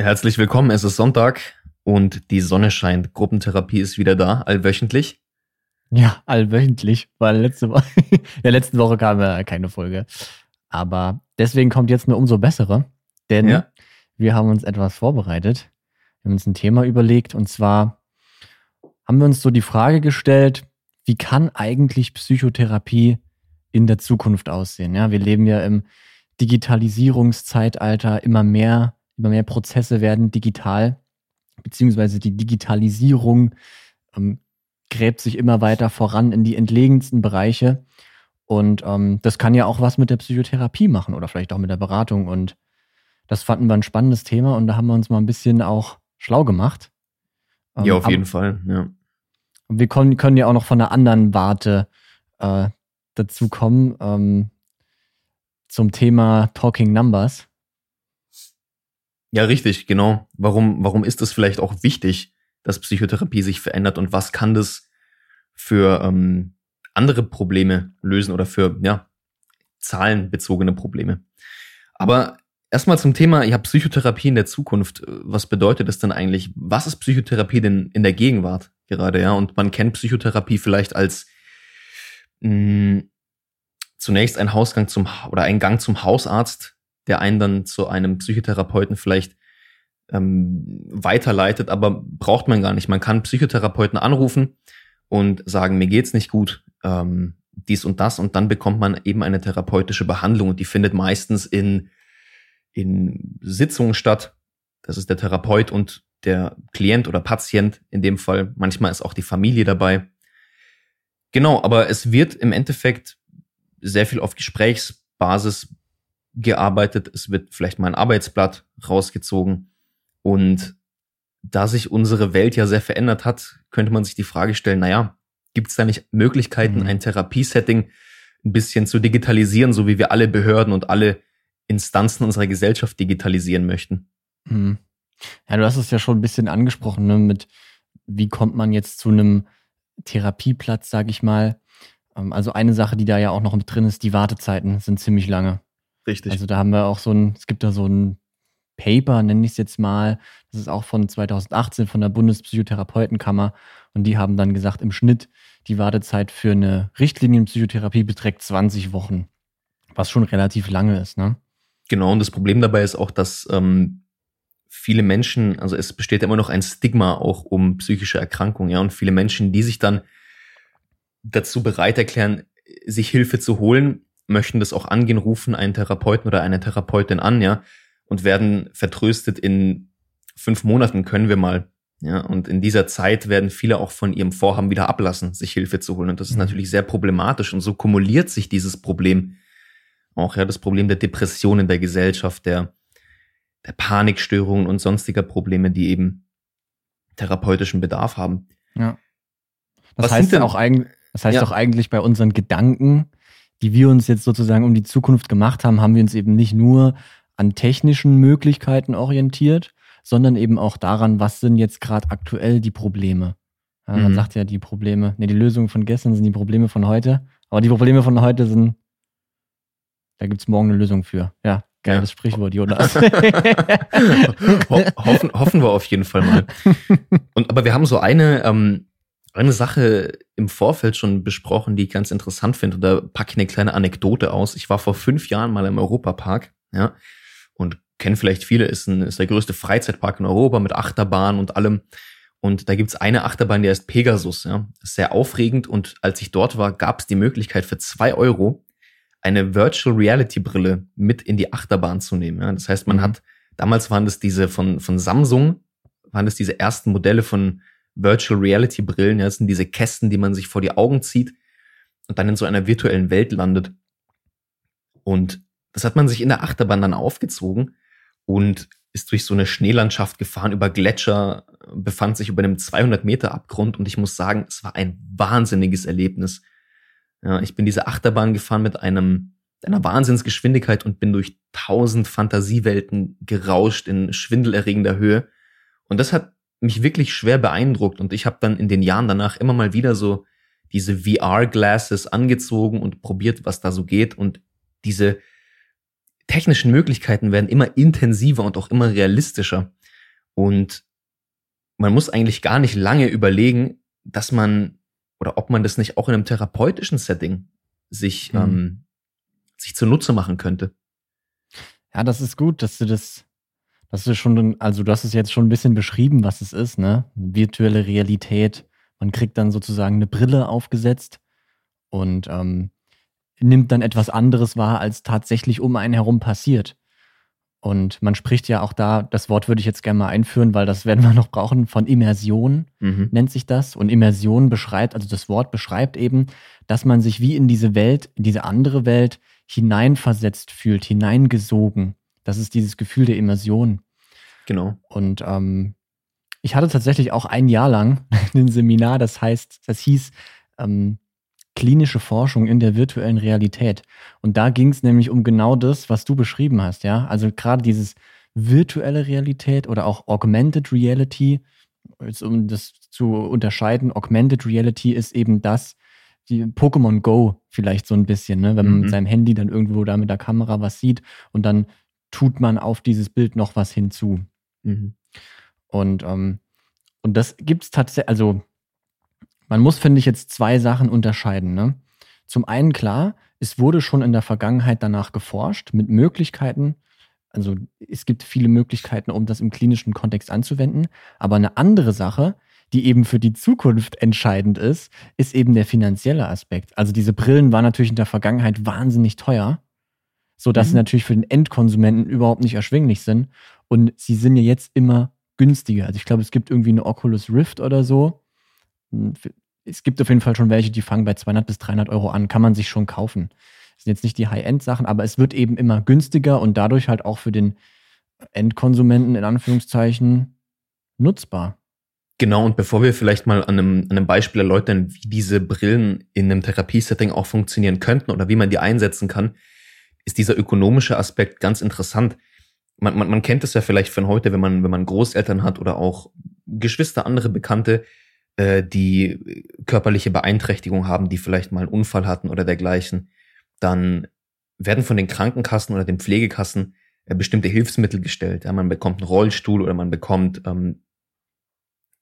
Herzlich willkommen, es ist Sonntag und die Sonne scheint. Gruppentherapie ist wieder da, allwöchentlich. Ja, allwöchentlich, weil letzte Woche, ja, letzte Woche kam ja keine Folge. Aber deswegen kommt jetzt eine umso bessere, denn ja. wir haben uns etwas vorbereitet. Wir haben uns ein Thema überlegt und zwar haben wir uns so die Frage gestellt, wie kann eigentlich Psychotherapie in der Zukunft aussehen? Ja, wir leben ja im Digitalisierungszeitalter immer mehr immer mehr Prozesse werden digital, beziehungsweise die Digitalisierung ähm, gräbt sich immer weiter voran in die entlegensten Bereiche. Und ähm, das kann ja auch was mit der Psychotherapie machen oder vielleicht auch mit der Beratung. Und das fanden wir ein spannendes Thema und da haben wir uns mal ein bisschen auch schlau gemacht. Ähm, ja, auf jeden Fall, ja. Und wir können, können ja auch noch von einer anderen Warte äh, dazu kommen ähm, zum Thema Talking Numbers. Ja, richtig, genau. Warum, warum ist es vielleicht auch wichtig, dass Psychotherapie sich verändert und was kann das für ähm, andere Probleme lösen oder für ja, zahlenbezogene Probleme? Aber erstmal zum Thema, habe Psychotherapie in der Zukunft. Was bedeutet das denn eigentlich? Was ist Psychotherapie denn in der Gegenwart gerade? Ja, und man kennt Psychotherapie vielleicht als mh, hm, zunächst ein Hausgang zum oder ein Gang zum Hausarzt, der einen dann zu einem Psychotherapeuten vielleicht ähm, weiterleitet, aber braucht man gar nicht. Man kann Psychotherapeuten anrufen und sagen, mir geht's nicht gut, ähm, dies und das, und dann bekommt man eben eine therapeutische Behandlung und die findet meistens in, in Sitzungen statt. Das ist der Therapeut und der Klient oder Patient in dem Fall. Manchmal ist auch die Familie dabei. Genau, aber es wird im Endeffekt sehr viel auf Gesprächsbasis gearbeitet, es wird vielleicht mal ein Arbeitsblatt rausgezogen. Und da sich unsere Welt ja sehr verändert hat, könnte man sich die Frage stellen, naja, gibt es da nicht Möglichkeiten, mhm. ein Therapiesetting ein bisschen zu digitalisieren, so wie wir alle Behörden und alle Instanzen unserer Gesellschaft digitalisieren möchten? Mhm. Ja, du hast es ja schon ein bisschen angesprochen, ne, mit wie kommt man jetzt zu einem Therapieplatz, sage ich mal. Ähm, also eine Sache, die da ja auch noch mit drin ist, die Wartezeiten sind ziemlich lange. Richtig. Also da haben wir auch so ein, es gibt da so ein Paper, nenne ich es jetzt mal. Das ist auch von 2018 von der Bundespsychotherapeutenkammer. Und die haben dann gesagt, im Schnitt die Wartezeit für eine Richtlinienpsychotherapie beträgt 20 Wochen. Was schon relativ lange ist, ne? Genau, und das Problem dabei ist auch, dass ähm, viele Menschen, also es besteht immer noch ein Stigma auch um psychische Erkrankungen, ja, und viele Menschen, die sich dann dazu bereit erklären, sich Hilfe zu holen, möchten das auch angehen, rufen einen Therapeuten oder eine Therapeutin an, ja, und werden vertröstet in fünf Monaten können wir mal. Ja, und in dieser Zeit werden viele auch von ihrem Vorhaben wieder ablassen, sich Hilfe zu holen. Und das ist mhm. natürlich sehr problematisch. Und so kumuliert sich dieses Problem auch, ja, das Problem der Depression in der Gesellschaft, der, der Panikstörungen und sonstiger Probleme, die eben therapeutischen Bedarf haben. Ja. Das Was heißt denn auch eigentlich, das heißt ja. auch eigentlich bei unseren Gedanken, die wir uns jetzt sozusagen um die Zukunft gemacht haben, haben wir uns eben nicht nur an technischen Möglichkeiten orientiert, sondern eben auch daran, was sind jetzt gerade aktuell die Probleme. Ja, man mhm. sagt ja, die Probleme, ne, die Lösungen von gestern sind die Probleme von heute, aber die Probleme von heute sind, da gibt es morgen eine Lösung für. Ja, geiles ja. Sprichwort, Jonas. Ho hoffen, hoffen wir auf jeden Fall mal. Und, aber wir haben so eine, ähm, eine Sache im Vorfeld schon besprochen, die ich ganz interessant finde. Und da packe ich eine kleine Anekdote aus. Ich war vor fünf Jahren mal im Europapark, ja, und kennen vielleicht viele, ist, ein, ist der größte Freizeitpark in Europa mit Achterbahn und allem. Und da gibt's eine Achterbahn, die heißt Pegasus, ja. Ist sehr aufregend und als ich dort war, gab's die Möglichkeit für zwei Euro eine Virtual Reality Brille mit in die Achterbahn zu nehmen. Ja. Das heißt, man mhm. hat, damals waren das diese von, von Samsung, waren das diese ersten Modelle von Virtual Reality Brillen. Ja, das sind diese Kästen, die man sich vor die Augen zieht und dann in so einer virtuellen Welt landet. Und das hat man sich in der Achterbahn dann aufgezogen und ist durch so eine Schneelandschaft gefahren, über Gletscher, befand sich über einem 200 Meter Abgrund und ich muss sagen, es war ein wahnsinniges Erlebnis. Ja, ich bin diese Achterbahn gefahren mit einem einer Wahnsinnsgeschwindigkeit und bin durch tausend Fantasiewelten gerauscht in schwindelerregender Höhe. Und das hat mich wirklich schwer beeindruckt und ich habe dann in den Jahren danach immer mal wieder so diese VR-Glasses angezogen und probiert, was da so geht und diese technischen Möglichkeiten werden immer intensiver und auch immer realistischer. Und man muss eigentlich gar nicht lange überlegen, dass man oder ob man das nicht auch in einem therapeutischen Setting sich, mhm. ähm, sich zunutze machen könnte. Ja, das ist gut, dass du das, dass du schon, also du hast es jetzt schon ein bisschen beschrieben, was es ist, ne? Virtuelle Realität. Man kriegt dann sozusagen eine Brille aufgesetzt und ähm, nimmt dann etwas anderes wahr, als tatsächlich um einen herum passiert. Und man spricht ja auch da, das Wort würde ich jetzt gerne mal einführen, weil das werden wir noch brauchen, von Immersion mhm. nennt sich das. Und Immersion beschreibt, also das Wort beschreibt eben, dass man sich wie in diese Welt, in diese andere Welt hineinversetzt fühlt, hineingesogen. Das ist dieses Gefühl der Immersion. Genau. Und ähm, ich hatte tatsächlich auch ein Jahr lang ein Seminar, das heißt, das hieß ähm, klinische Forschung in der virtuellen Realität. Und da ging es nämlich um genau das, was du beschrieben hast, ja. Also gerade dieses virtuelle Realität oder auch Augmented Reality, jetzt um das zu unterscheiden, Augmented Reality ist eben das, die Pokémon Go vielleicht so ein bisschen, ne? wenn man mhm. mit seinem Handy dann irgendwo da mit der Kamera was sieht und dann tut man auf dieses Bild noch was hinzu. Mhm. Und, ähm, und das gibt es tatsächlich, also man muss, finde ich, jetzt zwei Sachen unterscheiden. Ne? Zum einen klar, es wurde schon in der Vergangenheit danach geforscht mit Möglichkeiten. Also es gibt viele Möglichkeiten, um das im klinischen Kontext anzuwenden. Aber eine andere Sache, die eben für die Zukunft entscheidend ist, ist eben der finanzielle Aspekt. Also diese Brillen waren natürlich in der Vergangenheit wahnsinnig teuer, sodass mhm. sie natürlich für den Endkonsumenten überhaupt nicht erschwinglich sind. Und sie sind ja jetzt immer günstiger. Also ich glaube, es gibt irgendwie eine Oculus Rift oder so. Hm, es gibt auf jeden Fall schon welche, die fangen bei 200 bis 300 Euro an, kann man sich schon kaufen. Das sind jetzt nicht die High-End-Sachen, aber es wird eben immer günstiger und dadurch halt auch für den Endkonsumenten in Anführungszeichen nutzbar. Genau, und bevor wir vielleicht mal an einem, an einem Beispiel erläutern, wie diese Brillen in einem Therapiesetting auch funktionieren könnten oder wie man die einsetzen kann, ist dieser ökonomische Aspekt ganz interessant. Man, man, man kennt es ja vielleicht von heute, wenn man, wenn man Großeltern hat oder auch Geschwister, andere Bekannte, äh, die körperliche Beeinträchtigung haben, die vielleicht mal einen Unfall hatten oder dergleichen, dann werden von den Krankenkassen oder den Pflegekassen äh, bestimmte Hilfsmittel gestellt. Ja, man bekommt einen Rollstuhl oder man bekommt ähm,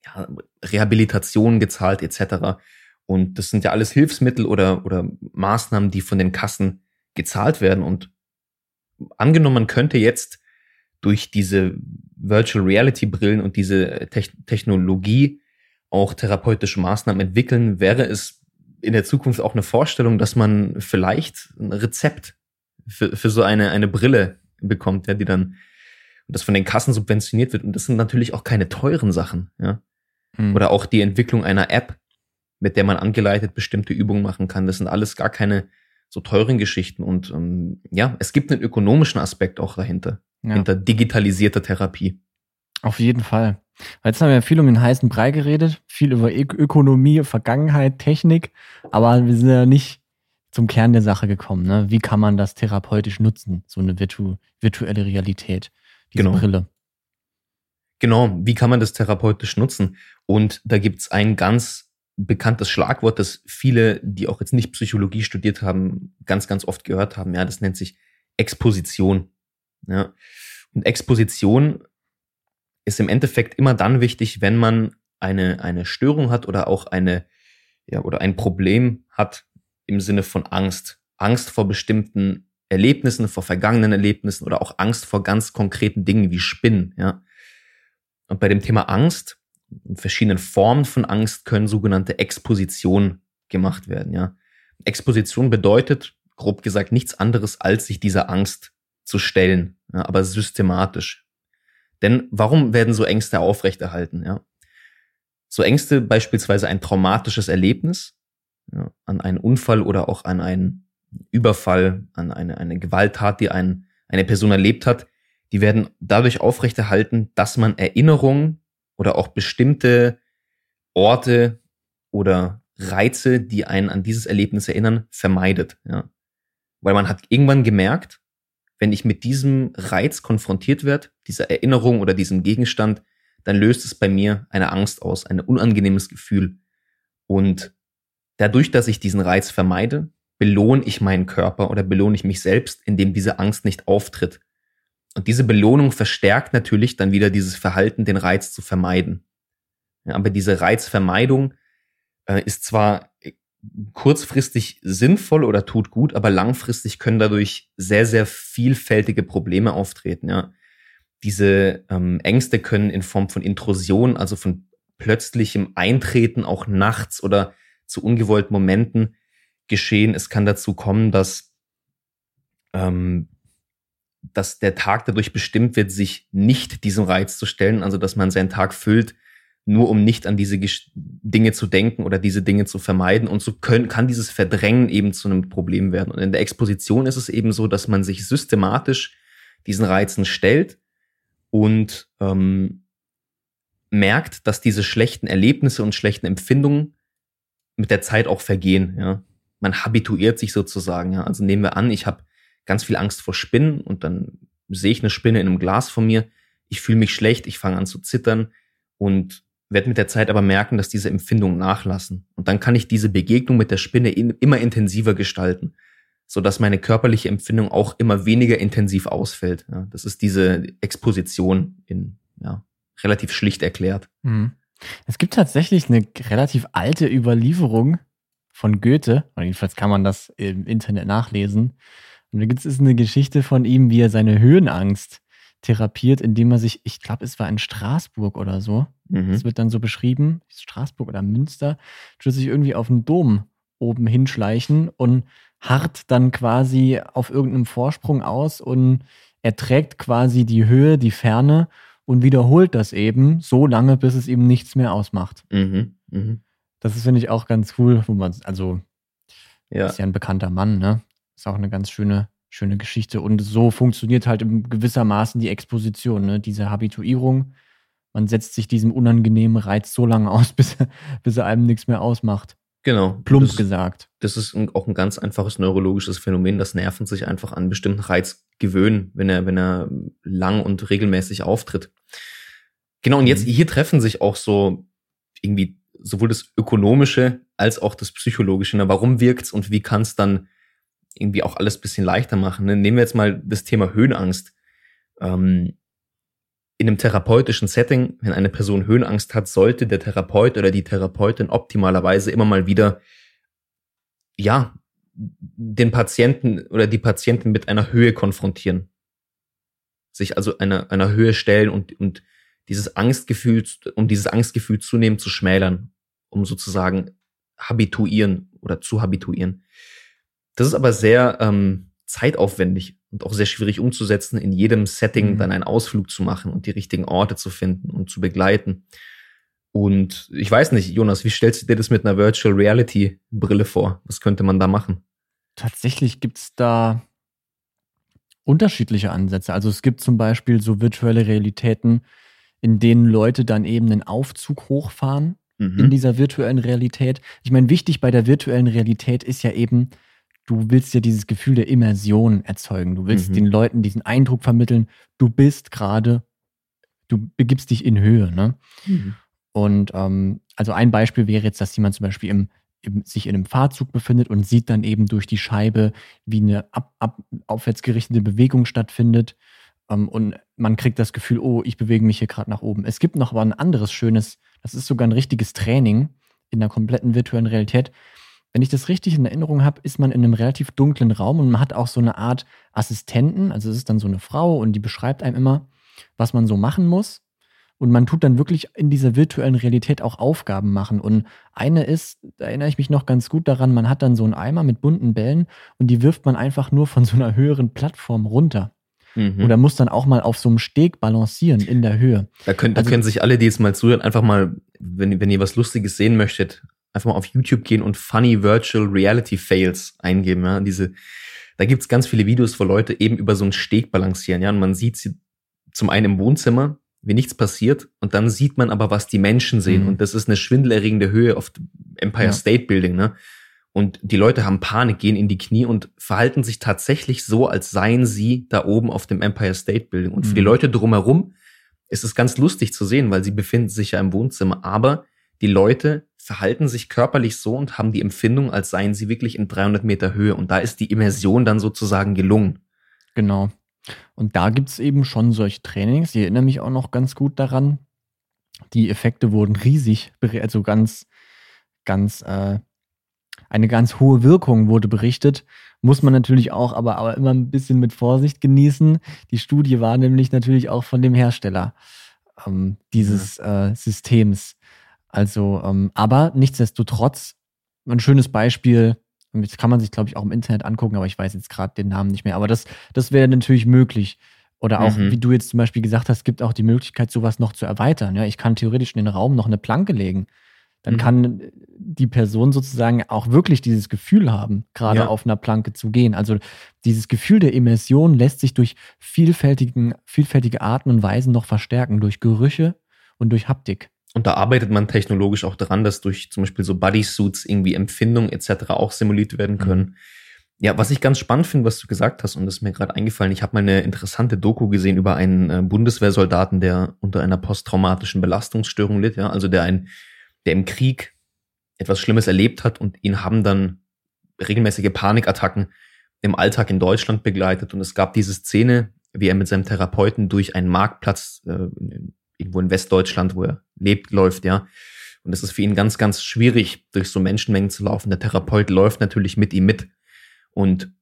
ja, Rehabilitation gezahlt etc. Und das sind ja alles Hilfsmittel oder, oder Maßnahmen, die von den Kassen gezahlt werden. Und angenommen, man könnte jetzt durch diese Virtual Reality Brillen und diese Te Technologie auch therapeutische Maßnahmen entwickeln, wäre es in der Zukunft auch eine Vorstellung, dass man vielleicht ein Rezept für, für so eine, eine Brille bekommt, ja, die dann das von den Kassen subventioniert wird. Und das sind natürlich auch keine teuren Sachen, ja. Mhm. Oder auch die Entwicklung einer App, mit der man angeleitet bestimmte Übungen machen kann. Das sind alles gar keine so teuren Geschichten. Und ähm, ja, es gibt einen ökonomischen Aspekt auch dahinter, ja. hinter digitalisierter Therapie. Auf jeden Fall. Jetzt haben wir viel um den heißen Brei geredet, viel über Ökonomie, Vergangenheit, Technik, aber wir sind ja nicht zum Kern der Sache gekommen. Ne? Wie kann man das therapeutisch nutzen, so eine virtu virtuelle Realität, diese genau. Brille? Genau, wie kann man das therapeutisch nutzen? Und da gibt's ein ganz bekanntes Schlagwort, das viele, die auch jetzt nicht Psychologie studiert haben, ganz, ganz oft gehört haben. Ja, das nennt sich Exposition. Ja. Und Exposition ist im Endeffekt immer dann wichtig, wenn man eine, eine Störung hat oder auch eine, ja, oder ein Problem hat im Sinne von Angst. Angst vor bestimmten Erlebnissen, vor vergangenen Erlebnissen oder auch Angst vor ganz konkreten Dingen wie Spinnen, ja. Und bei dem Thema Angst und verschiedenen Formen von Angst können sogenannte Exposition gemacht werden, ja. Exposition bedeutet, grob gesagt, nichts anderes, als sich dieser Angst zu stellen, ja, aber systematisch. Denn warum werden so Ängste aufrechterhalten? Ja? So Ängste beispielsweise ein traumatisches Erlebnis ja, an einen Unfall oder auch an einen Überfall, an eine, eine Gewalttat, die ein, eine Person erlebt hat, die werden dadurch aufrechterhalten, dass man Erinnerungen oder auch bestimmte Orte oder Reize, die einen an dieses Erlebnis erinnern, vermeidet. Ja. Weil man hat irgendwann gemerkt, wenn ich mit diesem Reiz konfrontiert werde, dieser Erinnerung oder diesem Gegenstand, dann löst es bei mir eine Angst aus, ein unangenehmes Gefühl. Und dadurch, dass ich diesen Reiz vermeide, belohne ich meinen Körper oder belohne ich mich selbst, indem diese Angst nicht auftritt. Und diese Belohnung verstärkt natürlich dann wieder dieses Verhalten, den Reiz zu vermeiden. Ja, aber diese Reizvermeidung äh, ist zwar kurzfristig sinnvoll oder tut gut, aber langfristig können dadurch sehr, sehr vielfältige Probleme auftreten. Ja. Diese ähm, Ängste können in Form von Intrusion, also von plötzlichem Eintreten auch nachts oder zu ungewollten Momenten geschehen. Es kann dazu kommen, dass, ähm, dass der Tag dadurch bestimmt wird, sich nicht diesem Reiz zu stellen, also dass man seinen Tag füllt nur um nicht an diese Dinge zu denken oder diese Dinge zu vermeiden. Und so können, kann dieses Verdrängen eben zu einem Problem werden. Und in der Exposition ist es eben so, dass man sich systematisch diesen Reizen stellt und ähm, merkt, dass diese schlechten Erlebnisse und schlechten Empfindungen mit der Zeit auch vergehen. Ja, man habituiert sich sozusagen. Ja, also nehmen wir an, ich habe ganz viel Angst vor Spinnen und dann sehe ich eine Spinne in einem Glas von mir. Ich fühle mich schlecht, ich fange an zu zittern und werde mit der Zeit aber merken, dass diese Empfindungen nachlassen. Und dann kann ich diese Begegnung mit der Spinne in, immer intensiver gestalten, so dass meine körperliche Empfindung auch immer weniger intensiv ausfällt. Ja, das ist diese Exposition in, ja, relativ schlicht erklärt. Mhm. Es gibt tatsächlich eine relativ alte Überlieferung von Goethe, jedenfalls kann man das im Internet nachlesen. Und da gibt es eine Geschichte von ihm, wie er seine Höhenangst therapiert, indem er sich, ich glaube, es war in Straßburg oder so, mhm. das wird dann so beschrieben, Straßburg oder Münster, tut sich irgendwie auf den Dom oben hinschleichen und hart dann quasi auf irgendeinem Vorsprung aus und er trägt quasi die Höhe, die Ferne und wiederholt das eben so lange, bis es ihm nichts mehr ausmacht. Mhm. Mhm. Das ist, finde ich, auch ganz cool, wo man, also, ja. ist ja ein bekannter Mann, ne? Ist auch eine ganz schöne schöne Geschichte. Und so funktioniert halt in gewissermaßen die Exposition, ne? diese Habituierung. Man setzt sich diesem unangenehmen Reiz so lange aus, bis, bis er einem nichts mehr ausmacht. Genau. Plump das gesagt. das ist auch ein ganz einfaches neurologisches Phänomen, dass Nerven sich einfach an bestimmten Reiz gewöhnen, wenn er, wenn er lang und regelmäßig auftritt. Genau, und jetzt mhm. hier treffen sich auch so irgendwie sowohl das Ökonomische als auch das Psychologische. Ne? Warum wirkt's und wie kann es dann irgendwie auch alles bisschen leichter machen. Ne? Nehmen wir jetzt mal das Thema Höhenangst. Ähm, in einem therapeutischen Setting, wenn eine Person Höhenangst hat, sollte der Therapeut oder die Therapeutin optimalerweise immer mal wieder, ja, den Patienten oder die Patientin mit einer Höhe konfrontieren. Sich also einer, einer Höhe stellen und, und dieses Angstgefühl, um dieses Angstgefühl zunehmend zu schmälern, um sozusagen habituieren oder zu habituieren. Das ist aber sehr ähm, zeitaufwendig und auch sehr schwierig umzusetzen, in jedem Setting mhm. dann einen Ausflug zu machen und die richtigen Orte zu finden und zu begleiten. Und ich weiß nicht, Jonas, wie stellst du dir das mit einer Virtual Reality Brille vor? Was könnte man da machen? Tatsächlich gibt es da unterschiedliche Ansätze. Also es gibt zum Beispiel so virtuelle Realitäten, in denen Leute dann eben einen Aufzug hochfahren mhm. in dieser virtuellen Realität. Ich meine, wichtig bei der virtuellen Realität ist ja eben, du willst ja dieses Gefühl der Immersion erzeugen. Du willst mhm. den Leuten diesen Eindruck vermitteln, du bist gerade, du begibst dich in Höhe. Ne? Mhm. Und ähm, also ein Beispiel wäre jetzt, dass jemand zum Beispiel im, im, sich in einem Fahrzug befindet und sieht dann eben durch die Scheibe, wie eine ab, ab, aufwärts gerichtete Bewegung stattfindet. Ähm, und man kriegt das Gefühl, oh, ich bewege mich hier gerade nach oben. Es gibt noch aber ein anderes schönes, das ist sogar ein richtiges Training in der kompletten virtuellen Realität wenn ich das richtig in Erinnerung habe, ist man in einem relativ dunklen Raum und man hat auch so eine Art Assistenten. Also es ist dann so eine Frau und die beschreibt einem immer, was man so machen muss. Und man tut dann wirklich in dieser virtuellen Realität auch Aufgaben machen. Und eine ist, da erinnere ich mich noch ganz gut daran, man hat dann so einen Eimer mit bunten Bällen und die wirft man einfach nur von so einer höheren Plattform runter. Mhm. Oder muss dann auch mal auf so einem Steg balancieren in der Höhe. Da können, also, da können sich alle, die jetzt mal zuhören, einfach mal, wenn, wenn ihr was Lustiges sehen möchtet, einfach mal auf YouTube gehen und Funny Virtual Reality Fails eingeben. Ja? Diese, da gibt's ganz viele Videos, wo Leute eben über so einen Steg balancieren. Ja, und man sieht sie zum einen im Wohnzimmer, wie nichts passiert, und dann sieht man aber, was die Menschen sehen. Mhm. Und das ist eine schwindelerregende Höhe auf Empire ja. State Building. Ne? Und die Leute haben Panik, gehen in die Knie und verhalten sich tatsächlich so, als seien sie da oben auf dem Empire State Building. Und für die mhm. Leute drumherum ist es ganz lustig zu sehen, weil sie befinden sich ja im Wohnzimmer. Aber die Leute verhalten sich körperlich so und haben die Empfindung, als seien sie wirklich in 300 Meter Höhe. Und da ist die Immersion dann sozusagen gelungen. Genau. Und da gibt es eben schon solche Trainings. Ich erinnere mich auch noch ganz gut daran. Die Effekte wurden riesig, also ganz, ganz, äh, eine ganz hohe Wirkung wurde berichtet. Muss man natürlich auch, aber, aber immer ein bisschen mit Vorsicht genießen. Die Studie war nämlich natürlich auch von dem Hersteller ähm, dieses äh, Systems. Also, ähm, aber nichtsdestotrotz, ein schönes Beispiel, das kann man sich, glaube ich, auch im Internet angucken, aber ich weiß jetzt gerade den Namen nicht mehr. Aber das, das wäre natürlich möglich. Oder auch, mhm. wie du jetzt zum Beispiel gesagt hast, gibt auch die Möglichkeit, sowas noch zu erweitern. Ja, ich kann theoretisch in den Raum noch eine Planke legen. Dann mhm. kann die Person sozusagen auch wirklich dieses Gefühl haben, gerade ja. auf einer Planke zu gehen. Also dieses Gefühl der Immersion lässt sich durch vielfältigen, vielfältige Arten und Weisen noch verstärken, durch Gerüche und durch Haptik. Und da arbeitet man technologisch auch daran, dass durch zum Beispiel so Bodysuits irgendwie Empfindungen etc. auch simuliert werden mhm. können. Mhm. Ja, was ich ganz spannend finde, was du gesagt hast, und das ist mir gerade eingefallen, ich habe mal eine interessante Doku gesehen über einen äh, Bundeswehrsoldaten, der unter einer posttraumatischen Belastungsstörung litt, ja, also der ein, der im Krieg etwas Schlimmes erlebt hat und ihn haben dann regelmäßige Panikattacken im Alltag in Deutschland begleitet. Und es gab diese Szene, wie er mit seinem Therapeuten durch einen Marktplatz äh, irgendwo in Westdeutschland, wo er lebt, läuft, ja. Und es ist für ihn ganz, ganz schwierig, durch so Menschenmengen zu laufen. Der Therapeut läuft natürlich mit ihm mit. Und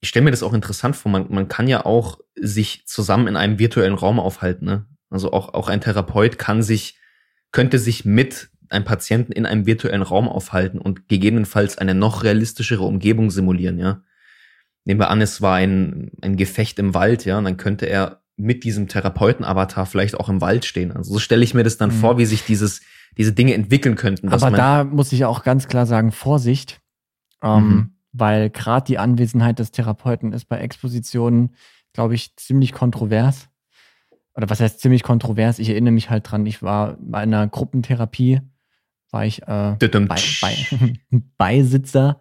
ich stelle mir das auch interessant vor. Man, man kann ja auch sich zusammen in einem virtuellen Raum aufhalten. Ne? Also auch, auch ein Therapeut kann sich, könnte sich mit einem Patienten in einem virtuellen Raum aufhalten und gegebenenfalls eine noch realistischere Umgebung simulieren, ja. Nehmen wir an, es war ein, ein Gefecht im Wald, ja, und dann könnte er mit diesem Therapeuten-Avatar vielleicht auch im Wald stehen. Also so stelle ich mir das dann mhm. vor, wie sich dieses, diese Dinge entwickeln könnten. Aber da muss ich auch ganz klar sagen, Vorsicht, ähm, mhm. weil gerade die Anwesenheit des Therapeuten ist bei Expositionen, glaube ich, ziemlich kontrovers. Oder was heißt ziemlich kontrovers? Ich erinnere mich halt dran, ich war bei einer Gruppentherapie, war ich äh, bei, bei, Beisitzer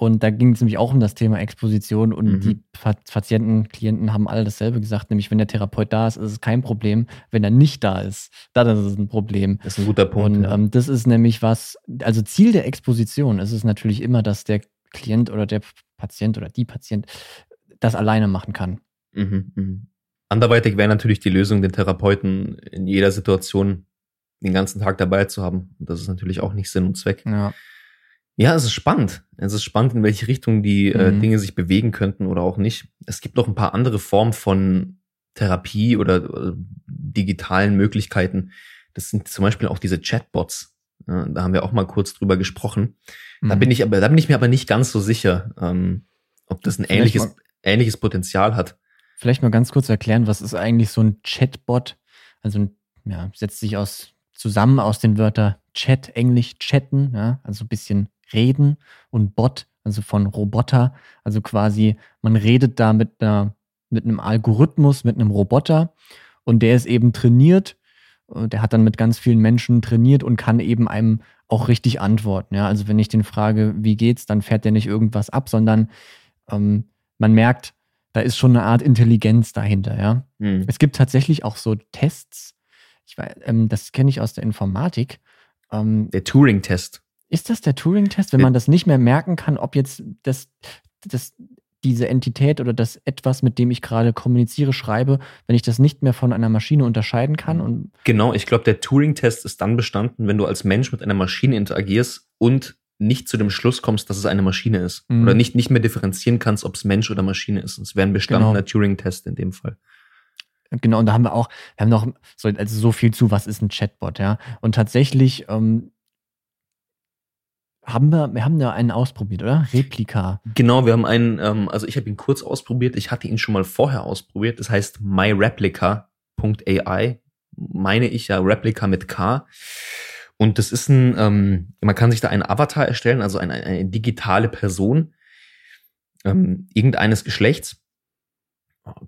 und da ging es nämlich auch um das Thema Exposition und mhm. die Patienten, Klienten haben alle dasselbe gesagt, nämlich wenn der Therapeut da ist, ist es kein Problem. Wenn er nicht da ist, dann ist es ein Problem. Das ist ein guter Punkt. Und ja. ähm, das ist nämlich was, also Ziel der Exposition ist es natürlich immer, dass der Klient oder der Patient oder die Patient das alleine machen kann. Mhm, mh. Anderweitig wäre natürlich die Lösung, den Therapeuten in jeder Situation den ganzen Tag dabei zu haben. Und das ist natürlich auch nicht Sinn und Zweck. Ja. Ja, es ist spannend. Es ist spannend, in welche Richtung die äh, mhm. äh, Dinge sich bewegen könnten oder auch nicht. Es gibt noch ein paar andere Formen von Therapie oder äh, digitalen Möglichkeiten. Das sind zum Beispiel auch diese Chatbots. Ja, da haben wir auch mal kurz drüber gesprochen. Mhm. Da bin ich aber, da bin ich mir aber nicht ganz so sicher, ähm, ob das ein ähnliches, ähnliches Potenzial hat. Vielleicht mal ganz kurz erklären, was ist eigentlich so ein Chatbot? Also ein, ja, setzt sich aus zusammen aus den Wörtern Chat, Englisch chatten, ja, also ein bisschen reden und Bot, also von Roboter. Also quasi, man redet da mit einer, mit einem Algorithmus, mit einem Roboter und der ist eben trainiert. Der hat dann mit ganz vielen Menschen trainiert und kann eben einem auch richtig antworten. Ja, also wenn ich den frage, wie geht's, dann fährt der nicht irgendwas ab, sondern ähm, man merkt, da ist schon eine Art Intelligenz dahinter. Ja, mhm. es gibt tatsächlich auch so Tests. Ich weiß, ähm, das kenne ich aus der Informatik. Ähm, der Turing-Test. Ist das der Turing-Test, wenn man das nicht mehr merken kann, ob jetzt das, das, diese Entität oder das etwas, mit dem ich gerade kommuniziere, schreibe, wenn ich das nicht mehr von einer Maschine unterscheiden kann? Und genau, ich glaube, der Turing-Test ist dann bestanden, wenn du als Mensch mit einer Maschine interagierst und nicht zu dem Schluss kommst, dass es eine Maschine ist. Mhm. Oder nicht, nicht mehr differenzieren kannst, ob es Mensch oder Maschine ist. Es wäre ein bestandener genau. Turing-Test in dem Fall. Genau, und da haben wir auch, wir haben noch so, also so viel zu, was ist ein Chatbot, ja. Und tatsächlich ähm, haben wir, wir haben da einen ausprobiert, oder? Replika. Genau, wir haben einen, ähm, also ich habe ihn kurz ausprobiert, ich hatte ihn schon mal vorher ausprobiert, das heißt myreplica.ai, meine ich ja, Replika mit K. Und das ist ein, ähm, man kann sich da einen Avatar erstellen, also eine, eine digitale Person ähm, irgendeines Geschlechts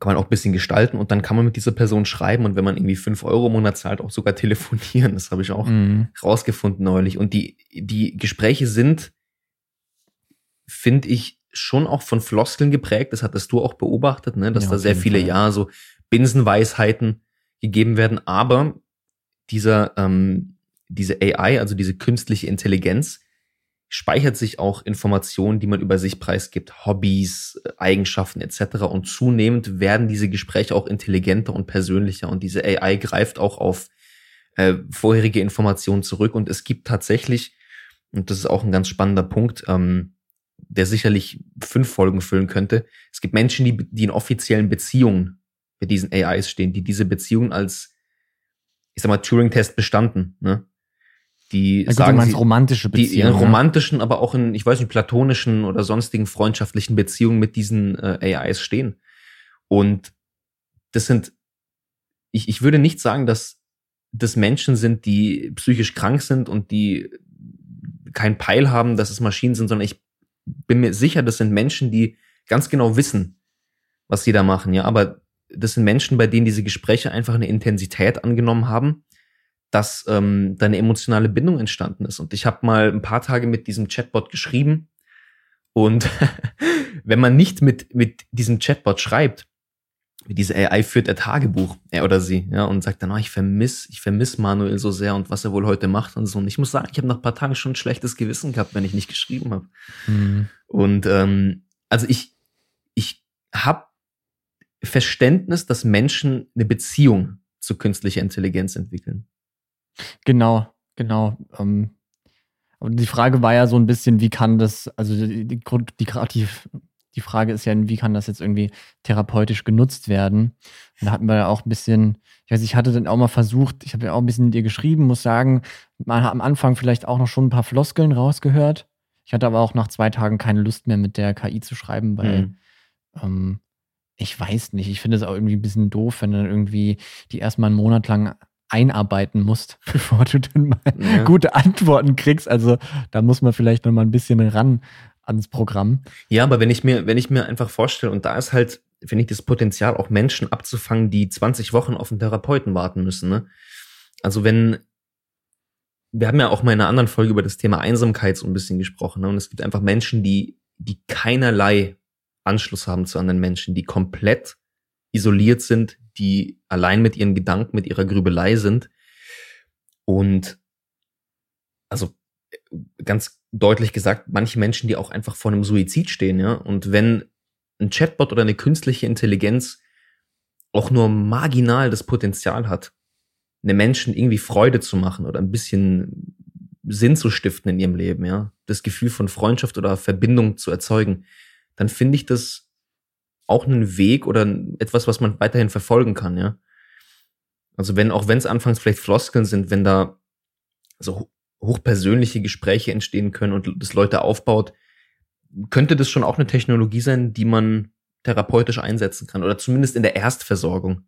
kann man auch ein bisschen gestalten und dann kann man mit dieser Person schreiben und wenn man irgendwie fünf Euro im Monat zahlt, auch sogar telefonieren. Das habe ich auch mhm. rausgefunden neulich. Und die, die Gespräche sind, finde ich, schon auch von Floskeln geprägt. Das hattest du auch beobachtet, ne? dass ja, da sehr viele, Fall. ja, so Binsenweisheiten gegeben werden. Aber dieser, ähm, diese AI, also diese künstliche Intelligenz, speichert sich auch Informationen, die man über sich preisgibt, Hobbys, Eigenschaften etc. Und zunehmend werden diese Gespräche auch intelligenter und persönlicher und diese AI greift auch auf äh, vorherige Informationen zurück und es gibt tatsächlich, und das ist auch ein ganz spannender Punkt, ähm, der sicherlich fünf Folgen füllen könnte. Es gibt Menschen, die, die in offiziellen Beziehungen mit diesen AIs stehen, die diese Beziehungen als, ich sag mal, Turing-Test bestanden. Ne? Die ja, sagen, sie, romantische Beziehungen. Die in romantischen, aber auch in, ich weiß nicht, platonischen oder sonstigen freundschaftlichen Beziehungen mit diesen äh, AIs stehen. Und das sind, ich, ich würde nicht sagen, dass das Menschen sind, die psychisch krank sind und die kein Peil haben, dass es Maschinen sind, sondern ich bin mir sicher, das sind Menschen, die ganz genau wissen, was sie da machen, ja. Aber das sind Menschen, bei denen diese Gespräche einfach eine Intensität angenommen haben, dass ähm, da eine emotionale Bindung entstanden ist. Und ich habe mal ein paar Tage mit diesem Chatbot geschrieben. Und wenn man nicht mit, mit diesem Chatbot schreibt, diese AI führt er Tagebuch, er oder sie, ja, und sagt dann, oh, ich vermiss, ich vermiss Manuel so sehr und was er wohl heute macht und so. Und ich muss sagen, ich habe nach ein paar Tagen schon ein schlechtes Gewissen gehabt, wenn ich nicht geschrieben habe. Mhm. Und ähm, also ich, ich habe Verständnis, dass Menschen eine Beziehung zu künstlicher Intelligenz entwickeln. Genau, genau. Ähm, aber die Frage war ja so ein bisschen, wie kann das, also die, die, die, die Frage ist ja, wie kann das jetzt irgendwie therapeutisch genutzt werden? Und da hatten wir ja auch ein bisschen, ich weiß, ich hatte dann auch mal versucht, ich habe ja auch ein bisschen mit ihr geschrieben, muss sagen, man hat am Anfang vielleicht auch noch schon ein paar Floskeln rausgehört. Ich hatte aber auch nach zwei Tagen keine Lust mehr mit der KI zu schreiben, weil mhm. ähm, ich weiß nicht, ich finde es auch irgendwie ein bisschen doof, wenn dann irgendwie die erstmal einen Monat lang einarbeiten musst, bevor du dann mal ja. gute Antworten kriegst. Also da muss man vielleicht noch mal ein bisschen ran ans Programm. Ja, aber wenn ich mir, wenn ich mir einfach vorstelle, und da ist halt, finde ich, das Potenzial, auch Menschen abzufangen, die 20 Wochen auf einen Therapeuten warten müssen. Ne? Also wenn, wir haben ja auch mal in einer anderen Folge über das Thema Einsamkeit so ein bisschen gesprochen, ne? und es gibt einfach Menschen, die, die keinerlei Anschluss haben zu anderen Menschen, die komplett isoliert sind, die allein mit ihren Gedanken, mit ihrer Grübelei sind. Und also ganz deutlich gesagt, manche Menschen, die auch einfach vor einem Suizid stehen, ja. Und wenn ein Chatbot oder eine künstliche Intelligenz auch nur marginal das Potenzial hat, einem Menschen irgendwie Freude zu machen oder ein bisschen Sinn zu stiften in ihrem Leben, ja, das Gefühl von Freundschaft oder Verbindung zu erzeugen, dann finde ich das auch einen Weg oder etwas, was man weiterhin verfolgen kann, ja. Also wenn, auch wenn es anfangs vielleicht Floskeln sind, wenn da so hochpersönliche Gespräche entstehen können und das Leute aufbaut, könnte das schon auch eine Technologie sein, die man therapeutisch einsetzen kann oder zumindest in der Erstversorgung.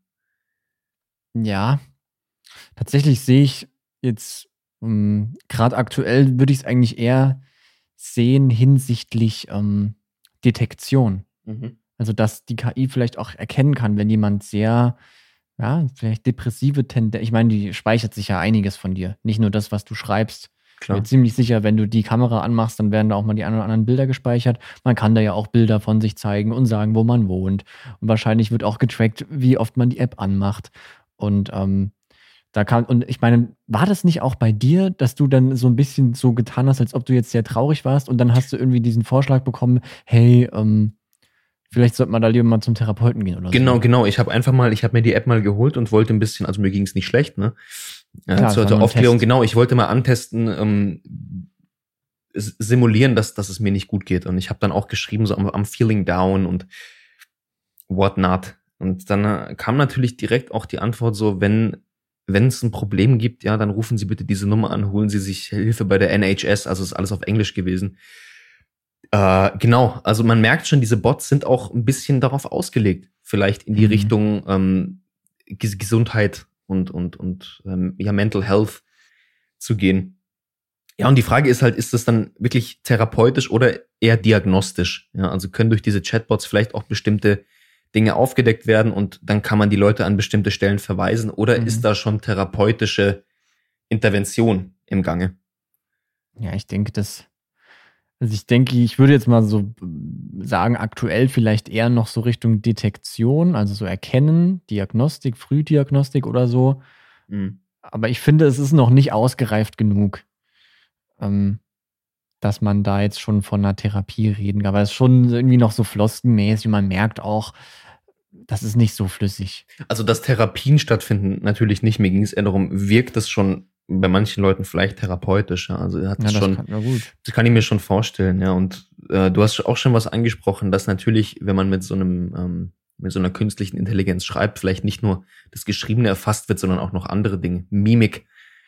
Ja, tatsächlich sehe ich jetzt ähm, gerade aktuell würde ich es eigentlich eher sehen hinsichtlich ähm, Detektion. Mhm. Also dass die KI vielleicht auch erkennen kann, wenn jemand sehr ja, vielleicht depressive Tendenz. Ich meine, die speichert sich ja einiges von dir. Nicht nur das, was du schreibst. Klar. Ich bin ziemlich sicher, wenn du die Kamera anmachst, dann werden da auch mal die ein oder anderen Bilder gespeichert. Man kann da ja auch Bilder von sich zeigen und sagen, wo man wohnt. Und wahrscheinlich wird auch getrackt, wie oft man die App anmacht. Und ähm, da kann, und ich meine, war das nicht auch bei dir, dass du dann so ein bisschen so getan hast, als ob du jetzt sehr traurig warst und dann hast du irgendwie diesen Vorschlag bekommen, hey, ähm, Vielleicht sollte man da lieber mal zum Therapeuten gehen oder genau, so. Genau, genau. Ich habe einfach mal, ich habe mir die App mal geholt und wollte ein bisschen, also mir ging es nicht schlecht, ne? Ja, Klar, zur, zur Aufklärung, genau. Ich wollte mal antesten, ähm, simulieren, dass, dass es mir nicht gut geht. Und ich habe dann auch geschrieben, so I'm, feeling down und what not. Und dann äh, kam natürlich direkt auch die Antwort so, wenn wenn es ein Problem gibt, ja, dann rufen Sie bitte diese Nummer an, holen Sie sich Hilfe bei der NHS, also ist alles auf Englisch gewesen. Äh, genau, also man merkt schon, diese Bots sind auch ein bisschen darauf ausgelegt, vielleicht in die mhm. Richtung ähm, Gesundheit und, und, und ähm, ja, Mental Health zu gehen. Ja, und die Frage ist halt, ist das dann wirklich therapeutisch oder eher diagnostisch? Ja, also können durch diese Chatbots vielleicht auch bestimmte Dinge aufgedeckt werden und dann kann man die Leute an bestimmte Stellen verweisen oder mhm. ist da schon therapeutische Intervention im Gange? Ja, ich denke, das also ich denke, ich würde jetzt mal so sagen, aktuell vielleicht eher noch so Richtung Detektion, also so Erkennen, Diagnostik, Frühdiagnostik oder so. Mhm. Aber ich finde, es ist noch nicht ausgereift genug. Ähm, dass man da jetzt schon von einer Therapie reden kann. Aber es ist schon irgendwie noch so floskenmäßig. Man merkt auch, das ist nicht so flüssig. Also, dass Therapien stattfinden, natürlich nicht. Mir ging es eher darum, wirkt das schon bei manchen Leuten vielleicht therapeutisch. Ja? Also hat ja, das schon, kann, das kann ich mir schon vorstellen. Ja, und äh, du hast auch schon was angesprochen, dass natürlich, wenn man mit so einem ähm, mit so einer künstlichen Intelligenz schreibt, vielleicht nicht nur das Geschriebene erfasst wird, sondern auch noch andere Dinge, Mimik.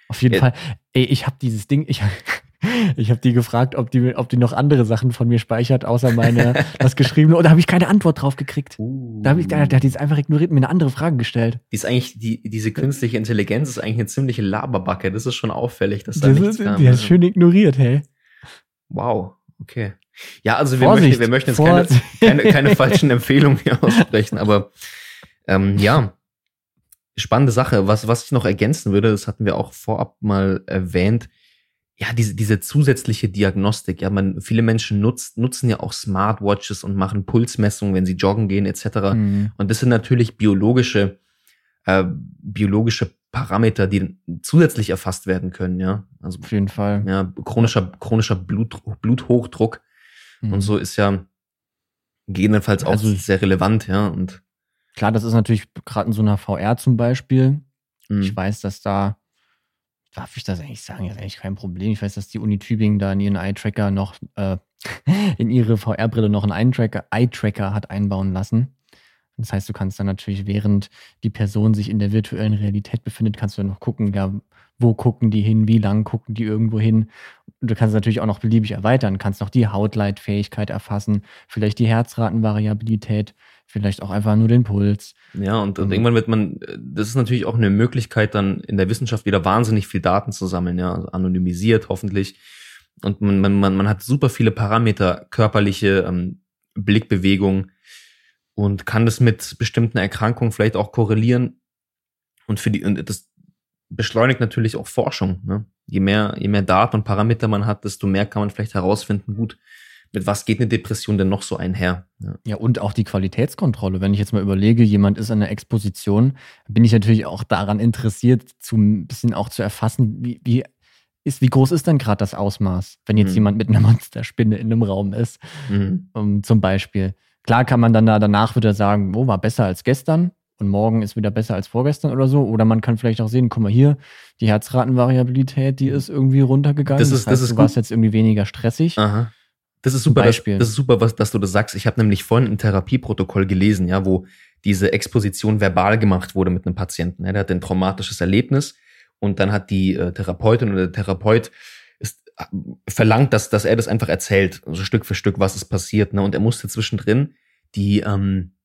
Auf jeden äh, Fall. Ey, ich habe dieses Ding, ich, ich habe die gefragt, ob die, ob die noch andere Sachen von mir speichert, außer meine, das Geschriebene. Und da habe ich keine Antwort drauf gekriegt. Uh. Da, ich, da, da hat die es einfach ignoriert und mir eine andere Frage gestellt. Die ist eigentlich, die, diese künstliche Intelligenz ist eigentlich eine ziemliche Laberbacke. Das ist schon auffällig, dass da das nichts ist, kam. Die hat schön ignoriert, hey. Wow, okay. Ja, also wir, möchten, wir möchten jetzt keine, keine, keine falschen Empfehlungen hier aussprechen, aber ähm, ja, spannende Sache. Was, was ich noch ergänzen würde, das hatten wir auch vorab mal erwähnt, ja, diese, diese zusätzliche Diagnostik, ja, man, viele Menschen nutzt, nutzen ja auch Smartwatches und machen Pulsmessungen, wenn sie joggen gehen, etc. Mhm. Und das sind natürlich biologische, äh, biologische Parameter, die zusätzlich erfasst werden können, ja. Also, Auf jeden Fall. Ja, chronischer, chronischer Blut, Bluthochdruck mhm. und so ist ja gegebenenfalls auch also, sehr relevant, ja. Und klar, das ist natürlich gerade in so einer VR zum Beispiel. Mhm. Ich weiß, dass da darf ich das eigentlich sagen? Das ist eigentlich kein Problem. Ich weiß, dass die Uni Tübingen da in ihren Eye-Tracker noch, äh, in ihre VR-Brille noch einen Eye-Tracker hat einbauen lassen. Das heißt, du kannst dann natürlich, während die Person sich in der virtuellen Realität befindet, kannst du dann noch gucken, ja, wo gucken die hin, wie lang gucken die irgendwo hin. Du kannst natürlich auch noch beliebig erweitern, kannst noch die Hautleitfähigkeit erfassen, vielleicht die Herzratenvariabilität, vielleicht auch einfach nur den Puls. Ja, und, und mhm. irgendwann wird man, das ist natürlich auch eine Möglichkeit, dann in der Wissenschaft wieder wahnsinnig viel Daten zu sammeln, ja, also anonymisiert hoffentlich. Und man, man, man, man hat super viele Parameter, körperliche ähm, Blickbewegung und kann das mit bestimmten Erkrankungen vielleicht auch korrelieren. Und für die, und das beschleunigt natürlich auch Forschung. Ne? Je mehr, je mehr Daten und Parameter man hat, desto mehr kann man vielleicht herausfinden, gut, mit was geht eine Depression denn noch so einher? Ja. ja, und auch die Qualitätskontrolle. Wenn ich jetzt mal überlege, jemand ist in einer Exposition, bin ich natürlich auch daran interessiert, zu ein bisschen auch zu erfassen, wie, wie ist, wie groß ist denn gerade das Ausmaß, wenn jetzt mhm. jemand mit einer Monsterspinne in einem Raum ist, mhm. um, zum Beispiel. Klar kann man dann da danach wieder sagen, oh, war besser als gestern und morgen ist wieder besser als vorgestern oder so. Oder man kann vielleicht auch sehen, guck mal hier, die Herzratenvariabilität, die ist irgendwie runtergegangen. Das ist, das, heißt, das ist du warst jetzt irgendwie weniger stressig. Aha. Das ist super, das, das, ist super, was, dass du das sagst. Ich habe nämlich vorhin ein Therapieprotokoll gelesen, ja, wo diese Exposition verbal gemacht wurde mit einem Patienten. Ja, der hat ein traumatisches Erlebnis und dann hat die äh, Therapeutin oder der Therapeut ist, äh, verlangt, dass, dass er das einfach erzählt, also Stück für Stück, was ist passiert. Ne? Und er musste zwischendrin die ähm,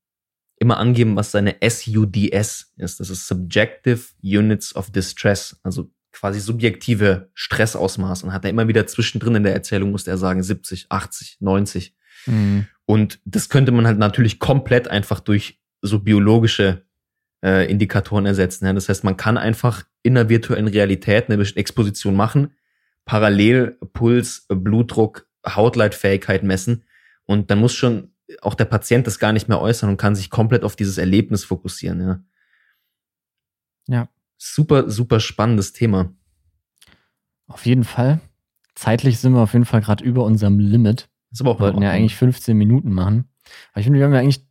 immer angeben, was seine SUDS ist. Das ist Subjective Units of Distress, also quasi subjektive Stressausmaß. Und hat er immer wieder zwischendrin in der Erzählung, musste er sagen, 70, 80, 90. Mhm. Und das könnte man halt natürlich komplett einfach durch so biologische äh, Indikatoren ersetzen. Ja? Das heißt, man kann einfach in der virtuellen Realität eine Exposition machen, parallel Puls, Blutdruck, Hautleitfähigkeit messen. Und dann muss schon auch der Patient das gar nicht mehr äußern und kann sich komplett auf dieses Erlebnis fokussieren, ja. Ja. Super, super spannendes Thema. Auf jeden Fall. Zeitlich sind wir auf jeden Fall gerade über unserem Limit. Das aber auch wir wollten ja eigentlich 15 Minuten machen. Aber ich finde, wir haben ja eigentlich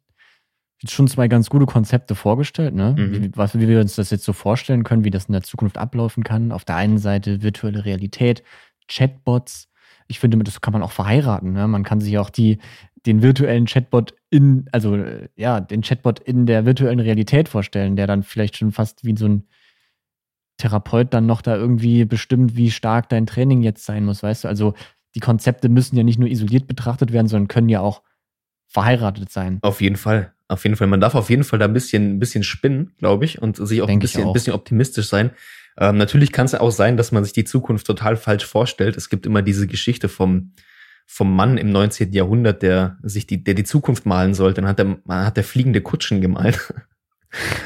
jetzt schon zwei ganz gute Konzepte vorgestellt, ne? Mhm. Wie, was, wie wir uns das jetzt so vorstellen können, wie das in der Zukunft ablaufen kann. Auf der einen Seite virtuelle Realität, Chatbots. Ich finde, das kann man auch verheiraten. Ne? Man kann sich auch die den virtuellen Chatbot in, also ja, den Chatbot in der virtuellen Realität vorstellen, der dann vielleicht schon fast wie so ein Therapeut dann noch da irgendwie bestimmt, wie stark dein Training jetzt sein muss, weißt du? Also die Konzepte müssen ja nicht nur isoliert betrachtet werden, sondern können ja auch verheiratet sein. Auf jeden Fall. Auf jeden Fall. Man darf auf jeden Fall da ein bisschen, ein bisschen spinnen, glaube ich, und sich auch Denk ein bisschen, auch. ein bisschen optimistisch sein. Ähm, natürlich kann es auch sein, dass man sich die Zukunft total falsch vorstellt. Es gibt immer diese Geschichte vom, vom Mann im 19. Jahrhundert, der sich die, der die Zukunft malen sollte. Dann hat er, hat der fliegende Kutschen gemalt.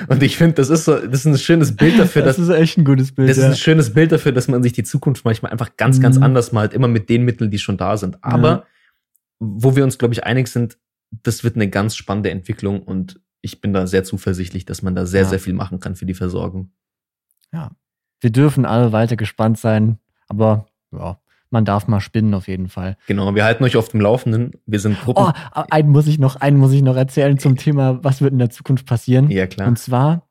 Und ich finde, das ist so, das ist ein schönes Bild dafür, das dass, ist echt ein gutes Bild. Das ist ein schönes Bild dafür, dass man sich die Zukunft manchmal einfach ganz, ganz mhm. anders malt, immer mit den Mitteln, die schon da sind. Aber ja. wo wir uns, glaube ich, einig sind, das wird eine ganz spannende Entwicklung und ich bin da sehr zuversichtlich, dass man da sehr, ja. sehr viel machen kann für die Versorgung. Ja. Wir dürfen alle weiter gespannt sein, aber ja, man darf mal spinnen auf jeden Fall. Genau, wir halten euch auf dem Laufenden. Wir sind Gruppen. Oh, einen muss ich noch, einen muss ich noch erzählen zum Thema, was wird in der Zukunft passieren. Ja, klar. Und zwar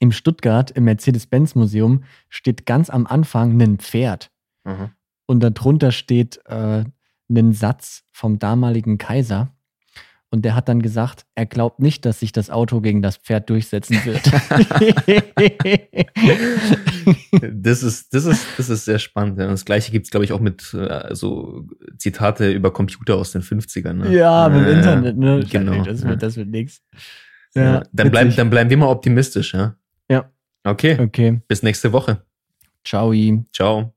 im Stuttgart, im Mercedes-Benz-Museum, steht ganz am Anfang ein Pferd. Mhm. Und darunter steht äh, ein Satz vom damaligen Kaiser. Und der hat dann gesagt, er glaubt nicht, dass sich das Auto gegen das Pferd durchsetzen wird. das, ist, das, ist, das ist sehr spannend. Ja. Das gleiche gibt es, glaube ich, auch mit äh, so Zitate über Computer aus den 50ern. Ne? Ja, mit äh, Internet, ne? Genau. Das wird, das wird nix. Ja, ja dann, bleiben, dann bleiben wir mal optimistisch, ja? Ja. Okay. Okay. Bis nächste Woche. Ciao. Ciao.